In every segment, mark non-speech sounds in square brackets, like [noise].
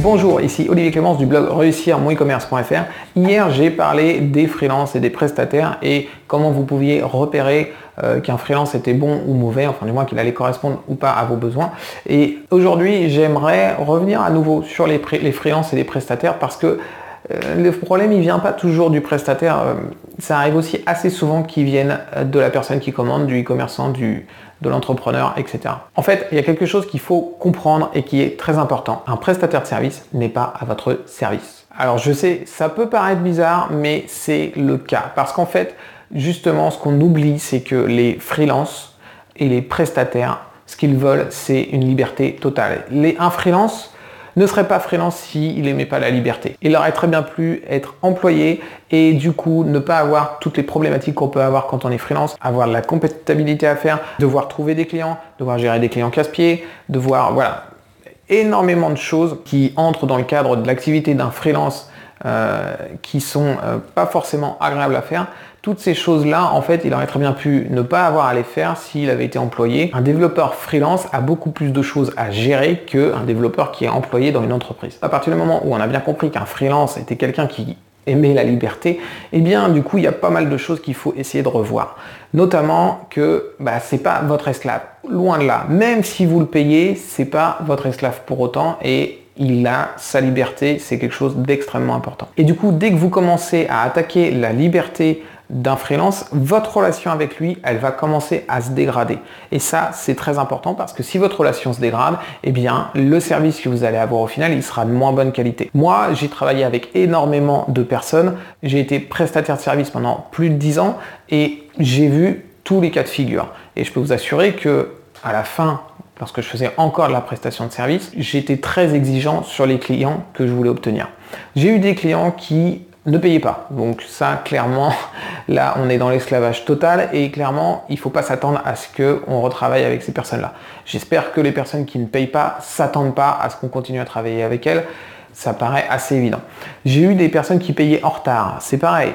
Bonjour, ici Olivier Clémence du blog réussir e-commerce.fr. Hier, j'ai parlé des freelances et des prestataires et comment vous pouviez repérer euh, qu'un freelance était bon ou mauvais, enfin du moins qu'il allait correspondre ou pas à vos besoins. Et aujourd'hui, j'aimerais revenir à nouveau sur les, les freelances et les prestataires parce que euh, le problème, il vient pas toujours du prestataire. Euh, ça arrive aussi assez souvent qu'ils viennent de la personne qui commande, du e-commerçant, du, de l'entrepreneur, etc. En fait, il y a quelque chose qu'il faut comprendre et qui est très important. Un prestataire de service n'est pas à votre service. Alors je sais, ça peut paraître bizarre, mais c'est le cas. Parce qu'en fait, justement, ce qu'on oublie, c'est que les freelances et les prestataires, ce qu'ils veulent, c'est une liberté totale. Les, un freelance, ne serait pas freelance s'il n'aimait pas la liberté. Il aurait très bien pu être employé et du coup ne pas avoir toutes les problématiques qu'on peut avoir quand on est freelance, avoir de la compétabilité à faire, devoir trouver des clients, devoir gérer des clients casse-pieds, devoir, voilà, énormément de choses qui entrent dans le cadre de l'activité d'un freelance euh, qui sont euh, pas forcément agréables à faire. Toutes ces choses-là, en fait, il aurait très bien pu ne pas avoir à les faire s'il avait été employé. Un développeur freelance a beaucoup plus de choses à gérer qu'un développeur qui est employé dans une entreprise. À partir du moment où on a bien compris qu'un freelance était quelqu'un qui aimait la liberté, eh bien du coup il y a pas mal de choses qu'il faut essayer de revoir. Notamment que bah, c'est pas votre esclave. Loin de là. Même si vous le payez, c'est pas votre esclave pour autant et il a sa liberté, c'est quelque chose d'extrêmement important. Et du coup, dès que vous commencez à attaquer la liberté d'un freelance, votre relation avec lui, elle va commencer à se dégrader. Et ça, c'est très important parce que si votre relation se dégrade, eh bien, le service que vous allez avoir au final, il sera de moins bonne qualité. Moi, j'ai travaillé avec énormément de personnes. J'ai été prestataire de service pendant plus de 10 ans et j'ai vu tous les cas de figure. Et je peux vous assurer que à la fin lorsque je faisais encore de la prestation de service, j'étais très exigeant sur les clients que je voulais obtenir. J'ai eu des clients qui ne payaient pas. Donc ça, clairement, là, on est dans l'esclavage total et clairement, il ne faut pas s'attendre à ce qu'on retravaille avec ces personnes-là. J'espère que les personnes qui ne payent pas s'attendent pas à ce qu'on continue à travailler avec elles. Ça paraît assez évident. J'ai eu des personnes qui payaient en retard. C'est pareil.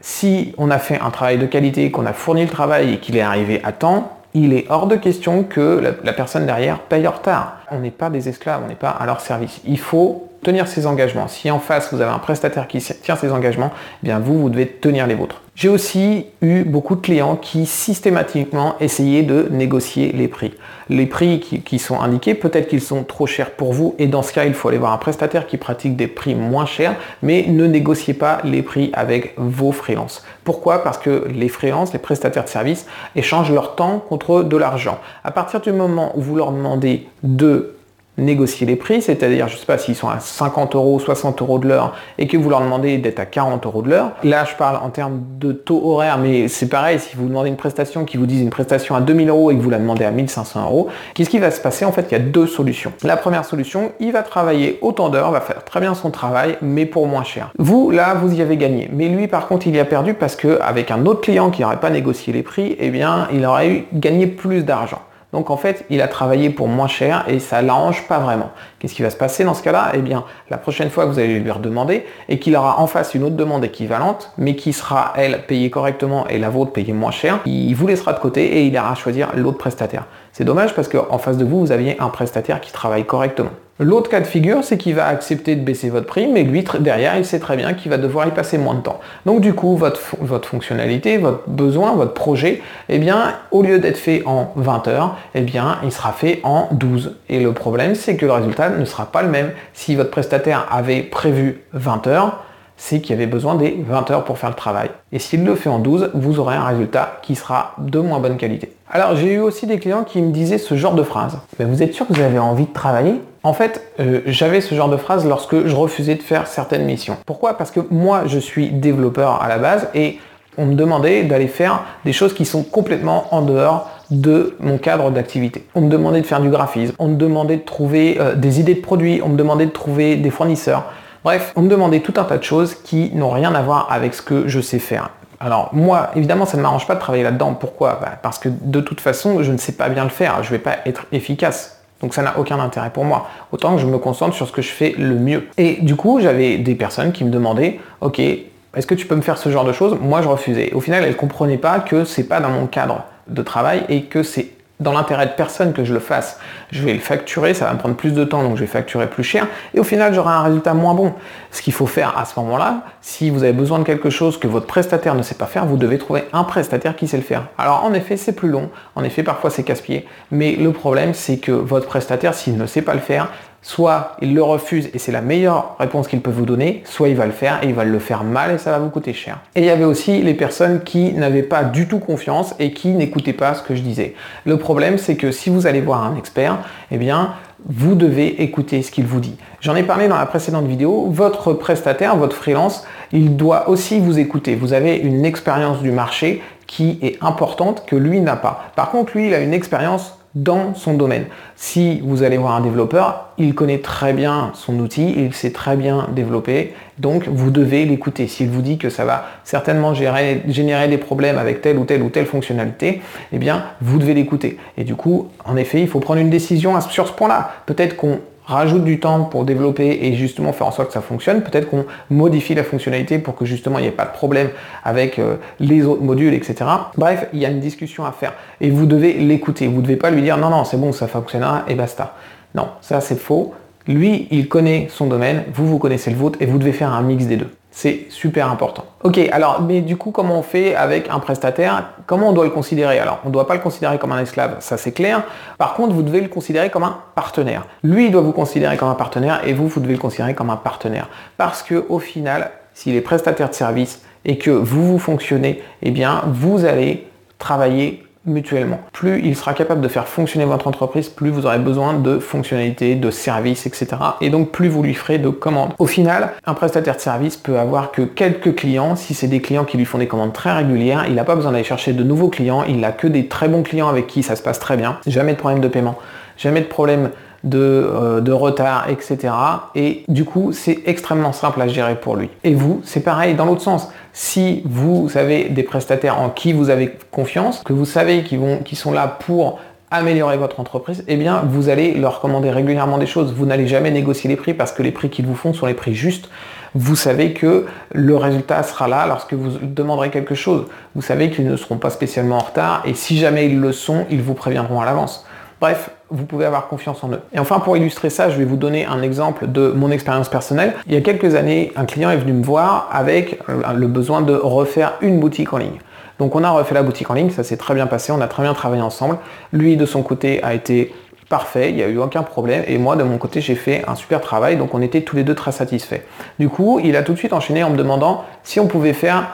Si on a fait un travail de qualité, qu'on a fourni le travail et qu'il est arrivé à temps, il est hors de question que la, personne derrière paye en retard. On n'est pas des esclaves, on n'est pas à leur service. Il faut tenir ses engagements. Si en face vous avez un prestataire qui tient ses engagements, eh bien vous, vous devez tenir les vôtres. J'ai aussi eu beaucoup de clients qui systématiquement essayaient de négocier les prix. Les prix qui, sont indiqués, peut-être qu'ils sont trop chers pour vous et dans ce cas, il faut aller voir un prestataire qui pratique des prix moins chers, mais ne négociez pas les prix avec vos freelances. Pourquoi? Parce que les freelances, les prestataires de services, échangent leur temps contre de l'argent. À partir du moment où vous leur demandez de négocier les prix, c'est-à-dire, je ne sais pas s'ils sont à 50 euros, 60 euros de l'heure et que vous leur demandez d'être à 40 euros de l'heure. Là, je parle en termes de taux horaire, mais c'est pareil, si vous demandez une prestation qui vous disent une prestation à 2000 euros et que vous la demandez à 1500 euros, qu'est-ce qui va se passer? En fait, il y a deux solutions. La première solution, il va travailler autant d'heures, va faire très bien son travail, mais pour moins cher. Vous, là, vous y avez gagné. Mais lui, par contre, il y a perdu parce qu'avec un autre client qui n'aurait pas négocié les prix, eh bien, il aurait eu gagné plus d'argent. Donc en fait, il a travaillé pour moins cher et ça l'arrange pas vraiment. Qu'est-ce qui va se passer dans ce cas-là? Eh bien, la prochaine fois que vous allez lui redemander et qu'il aura en face une autre demande équivalente, mais qui sera, elle, payée correctement et la vôtre payée moins cher, il vous laissera de côté et il ira choisir l'autre prestataire. C'est dommage parce qu'en face de vous, vous aviez un prestataire qui travaille correctement. L'autre cas de figure, c'est qu'il va accepter de baisser votre prix, mais lui, derrière, il sait très bien qu'il va devoir y passer moins de temps. Donc du coup, votre, votre fonctionnalité, votre besoin, votre projet, eh bien, au lieu d'être fait en 20 heures, eh bien, il sera fait en 12. Et le problème, c'est que le résultat ne sera pas le même. Si votre prestataire avait prévu 20 heures, c'est qu'il y avait besoin des 20 heures pour faire le travail. Et s'il le fait en 12, vous aurez un résultat qui sera de moins bonne qualité. Alors j'ai eu aussi des clients qui me disaient ce genre de phrase. Mais vous êtes sûr que vous avez envie de travailler? En fait, euh, j'avais ce genre de phrase lorsque je refusais de faire certaines missions. Pourquoi? Parce que moi, je suis développeur à la base et on me demandait d'aller faire des choses qui sont complètement en dehors de mon cadre d'activité. On me demandait de faire du graphisme, on me demandait de trouver euh, des idées de produits, on me demandait de trouver des fournisseurs. Bref, on me demandait tout un tas de choses qui n'ont rien à voir avec ce que je sais faire. Alors moi, évidemment, ça ne m'arrange pas de travailler là-dedans. Pourquoi? Bah, Parce que de toute façon, je ne sais pas bien le faire. Je ne vais pas être efficace. Donc ça n'a aucun intérêt pour moi. Autant que je me concentre sur ce que je fais le mieux. Et du coup, j'avais des personnes qui me demandaient, ok, est-ce que tu peux me faire ce genre de choses? Moi, je refusais. Au final, elles ne comprenaient pas que c'est pas dans mon cadre de travail et que c'est dans l'intérêt de personne que je le fasse. Je vais le facturer, ça va me prendre plus de temps, donc je vais facturer plus cher, et au final j'aurai un résultat moins bon. Ce qu'il faut faire à ce moment-là, si vous avez besoin de quelque chose que votre prestataire ne sait pas faire, vous devez trouver un prestataire qui sait le faire. Alors en effet, c'est plus long, en effet parfois c'est casse-pied, mais le problème c'est que votre prestataire, s'il ne sait pas le faire, soit il le refuse et c'est la meilleure réponse qu'il peut vous donner, soit il va le faire et il va le faire mal et ça va vous coûter cher. Et il y avait aussi les personnes qui n'avaient pas du tout confiance et qui n'écoutaient pas ce que je disais. Le problème c'est que si vous allez voir un expert, eh bien vous devez écouter ce qu'il vous dit. J'en ai parlé dans la précédente vidéo, votre prestataire, votre freelance, il doit aussi vous écouter. Vous avez une expérience du marché qui est importante que lui n'a pas. Par contre, lui, il a une expérience dans son domaine. Si vous allez voir un développeur, il connaît très bien son outil, il sait très bien développer, donc vous devez l'écouter. S'il vous dit que ça va certainement générer, générer des problèmes avec telle ou telle ou telle fonctionnalité, eh bien vous devez l'écouter. Et du coup, en effet, il faut prendre une décision sur ce point-là. Peut-être qu'on rajoute du temps pour développer et justement faire en sorte que ça fonctionne. Peut-être qu'on modifie la fonctionnalité pour que justement il n'y ait pas de problème avec euh, les autres modules, etc. Bref, il y a une discussion à faire et vous devez l'écouter. Vous ne devez pas lui dire non, non, c'est bon, ça fonctionnera et basta. Non, ça c'est faux. Lui, il connaît son domaine, vous, vous connaissez le vôtre et vous devez faire un mix des deux. C'est super important. Ok, alors, mais du coup, comment on fait avec un prestataire? Comment on doit le considérer? Alors, on ne doit pas le considérer comme un esclave, ça c'est clair. Par contre, vous devez le considérer comme un partenaire. Lui, il doit vous considérer comme un partenaire et vous, vous devez le considérer comme un partenaire. Parce que au final, s'il est prestataire de service et que vous, vous fonctionnez, eh bien, vous allez travailler mutuellement. Plus il sera capable de faire fonctionner votre entreprise, plus vous aurez besoin de fonctionnalités, de services, etc. Et donc plus vous lui ferez de commandes. Au final, un prestataire de service peut avoir que quelques clients. Si c'est des clients qui lui font des commandes très régulières, il n'a pas besoin d'aller chercher de nouveaux clients. Il n'a que des très bons clients avec qui ça se passe très bien. Jamais de problème de paiement, jamais de problème de, euh, de, retard, etc. Et du coup, c'est extrêmement simple à gérer pour lui. Et vous, c'est pareil dans l'autre sens. Si vous avez des prestataires en qui vous avez confiance, que vous savez qu'ils sont là pour améliorer votre entreprise, eh bien vous allez leur commander régulièrement des choses. Vous n'allez jamais négocier les prix parce que les prix qu'ils vous font sont les prix justes. Vous savez que le résultat sera là lorsque vous demanderez quelque chose. Vous savez qu'ils ne seront pas spécialement en retard et si jamais ils le sont, ils vous préviendront à l'avance. Bref, vous pouvez avoir confiance en eux. Et enfin, pour illustrer ça, je vais vous donner un exemple de mon expérience personnelle. Il y a quelques années, un client est venu me voir avec euh, le besoin de refaire une boutique en ligne. Donc on a refait la boutique en ligne, ça s'est très bien passé, on a très bien travaillé ensemble. Lui, de son côté, a été parfait, il n'y a eu aucun problème. Et moi, de mon côté, j'ai fait un super travail, donc on était tous les deux très satisfaits. Du coup, il a tout de suite enchaîné en me demandant si on pouvait faire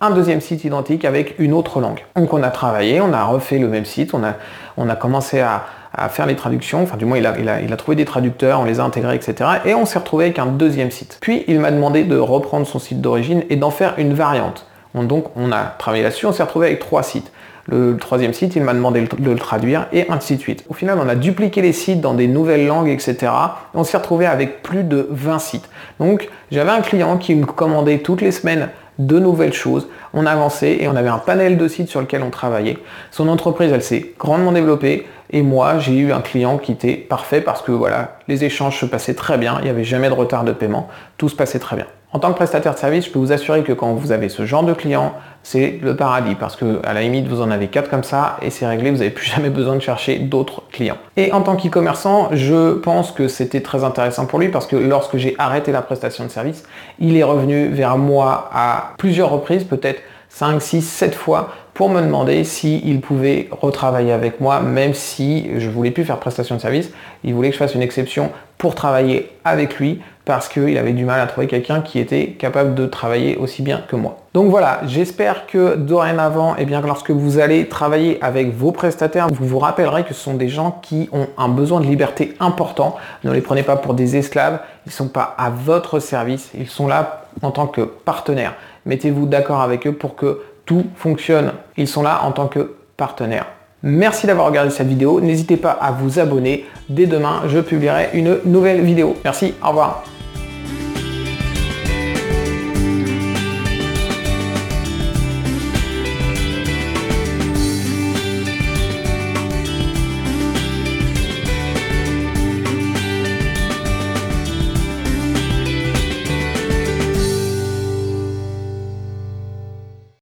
un deuxième site identique avec une autre langue. Donc on a travaillé, on a refait le même site, on a, on a commencé à, faire les traductions, enfin du moins il a, il, a, trouvé des traducteurs, on les a intégrés, etc. Et on s'est retrouvé avec un deuxième site. Puis il m'a demandé de reprendre son site d'origine et d'en faire une variante. donc on a travaillé là-dessus, on s'est retrouvé avec trois sites. Le troisième site, il m'a demandé de le traduire et ainsi de suite. Au final, on a dupliqué les sites dans des nouvelles langues, etc. on s'est retrouvé avec plus de 20 sites. Donc, j'avais un client qui me commandait toutes les semaines de nouvelles choses. On avançait et on avait un panel de sites sur lequel on travaillait. Son entreprise, elle s'est grandement développée et moi, j'ai eu un client qui était parfait parce que voilà, les échanges se passaient très bien, il n'y avait jamais de retard de paiement, tout se passait très bien. En tant que prestataire de service, je peux vous assurer que quand vous avez ce genre de client, c'est le paradis parce que à la limite vous en avez quatre comme ça et c'est réglé, vous n'avez plus [laughs] jamais besoin de chercher d'autres clients. Et en tant qu'e-commerçant, je pense que c'était très intéressant pour lui parce que lorsque j'ai arrêté la prestation de service, il est revenu vers moi à plusieurs reprises, peut-être 5, 6, 7 fois pour me demander s'il pouvait retravailler avec moi, même si je voulais plus faire prestation de service. Il voulait que je fasse une exception pour travailler avec lui parce qu'il avait du mal à trouver quelqu'un qui était capable de travailler aussi bien que moi. Donc voilà, j'espère que dorénavant, et eh bien, lorsque vous allez travailler avec vos prestataires, vous vous rappellerez que ce sont des gens qui ont un besoin de liberté important. Ne les prenez pas pour des esclaves, ils ne sont pas à votre service, ils sont là en tant que partenaires. Mettez-vous d'accord avec eux pour que tout fonctionne. Ils sont là en tant que partenaires. Merci d'avoir regardé cette vidéo. N'hésitez pas à vous abonner. Dès demain, je publierai une nouvelle vidéo. Merci, au revoir.